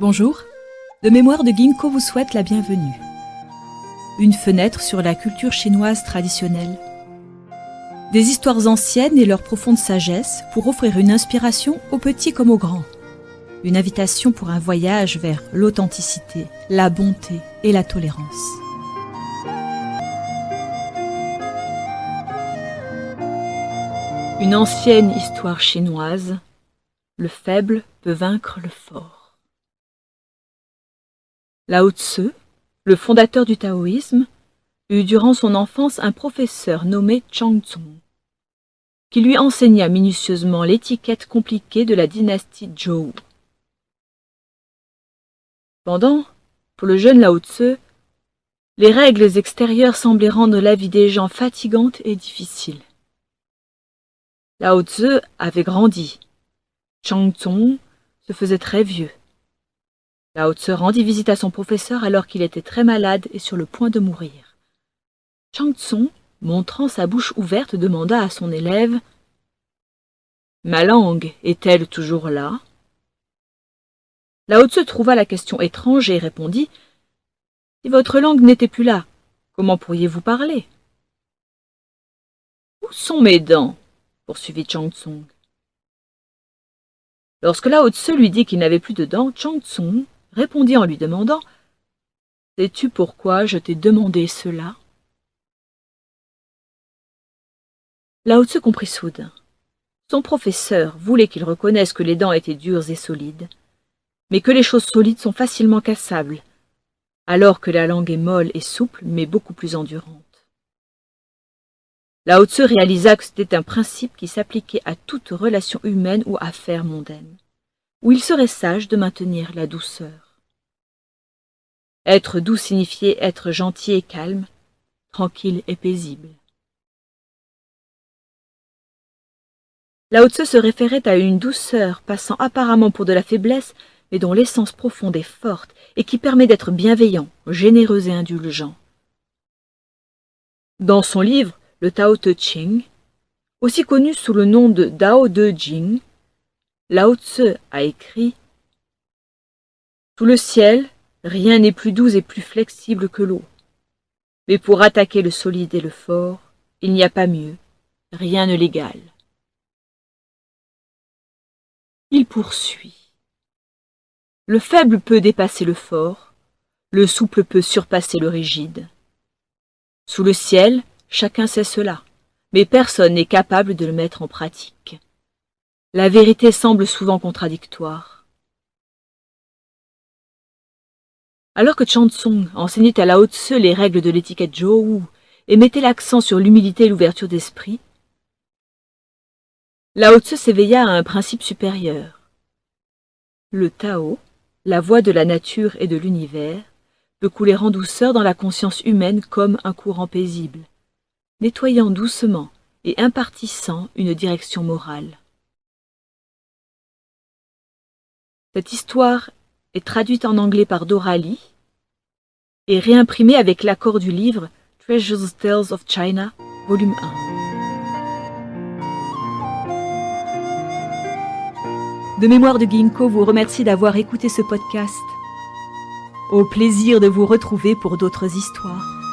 Bonjour, le mémoire de Ginkgo vous souhaite la bienvenue. Une fenêtre sur la culture chinoise traditionnelle. Des histoires anciennes et leur profonde sagesse pour offrir une inspiration aux petits comme aux grands. Une invitation pour un voyage vers l'authenticité, la bonté et la tolérance. Une ancienne histoire chinoise, le faible peut vaincre le fort. Lao Tse, le fondateur du taoïsme, eut durant son enfance un professeur nommé Chang Tsung, qui lui enseigna minutieusement l'étiquette compliquée de la dynastie Zhou. Pendant, pour le jeune Lao Tse, les règles extérieures semblaient rendre la vie des gens fatigante et difficile. Lao Tse avait grandi. Chang Tsung se faisait très vieux. Lao Tse rendit visite à son professeur alors qu'il était très malade et sur le point de mourir. Chang Tsung, montrant sa bouche ouverte, demanda à son élève Ma langue est-elle toujours là? Lao Tse trouva la question étrange et répondit Si votre langue n'était plus là, comment pourriez-vous parler Où sont mes dents? poursuivit Chang Tsung. Lorsque Lao Tse lui dit qu'il n'avait plus de dents, Chang Tsung répondit en lui demandant Sais-tu pourquoi je t'ai demandé cela? Lao Tse comprit soudain. Son professeur voulait qu'il reconnaisse que les dents étaient dures et solides, mais que les choses solides sont facilement cassables, alors que la langue est molle et souple, mais beaucoup plus endurante. Lao Tse réalisa que c'était un principe qui s'appliquait à toute relation humaine ou affaire mondaine, où il serait sage de maintenir la douceur. Être doux signifiait être gentil et calme, tranquille et paisible. Lao Tse se référait à une douceur passant apparemment pour de la faiblesse, mais dont l'essence profonde est forte et qui permet d'être bienveillant, généreux et indulgent. Dans son livre, le Tao Te Ching, aussi connu sous le nom de Dao De Jing, Lao Tse a écrit Sous le ciel, Rien n'est plus doux et plus flexible que l'eau. Mais pour attaquer le solide et le fort, il n'y a pas mieux, rien ne l'égale. Il poursuit. Le faible peut dépasser le fort, le souple peut surpasser le rigide. Sous le ciel, chacun sait cela, mais personne n'est capable de le mettre en pratique. La vérité semble souvent contradictoire. Alors que Tsung enseignait à Lao Tse les règles de l'étiquette Zhou et mettait l'accent sur l'humilité et l'ouverture d'esprit, Lao Tse s'éveilla à un principe supérieur. Le Tao, la voie de la nature et de l'univers, peut couler en douceur dans la conscience humaine comme un courant paisible, nettoyant doucement et impartissant une direction morale. Cette histoire est traduite en anglais par Doralie et réimprimée avec l'accord du livre Treasures Tales of China, volume 1. De mémoire de Ginkgo vous remercie d'avoir écouté ce podcast. Au plaisir de vous retrouver pour d'autres histoires.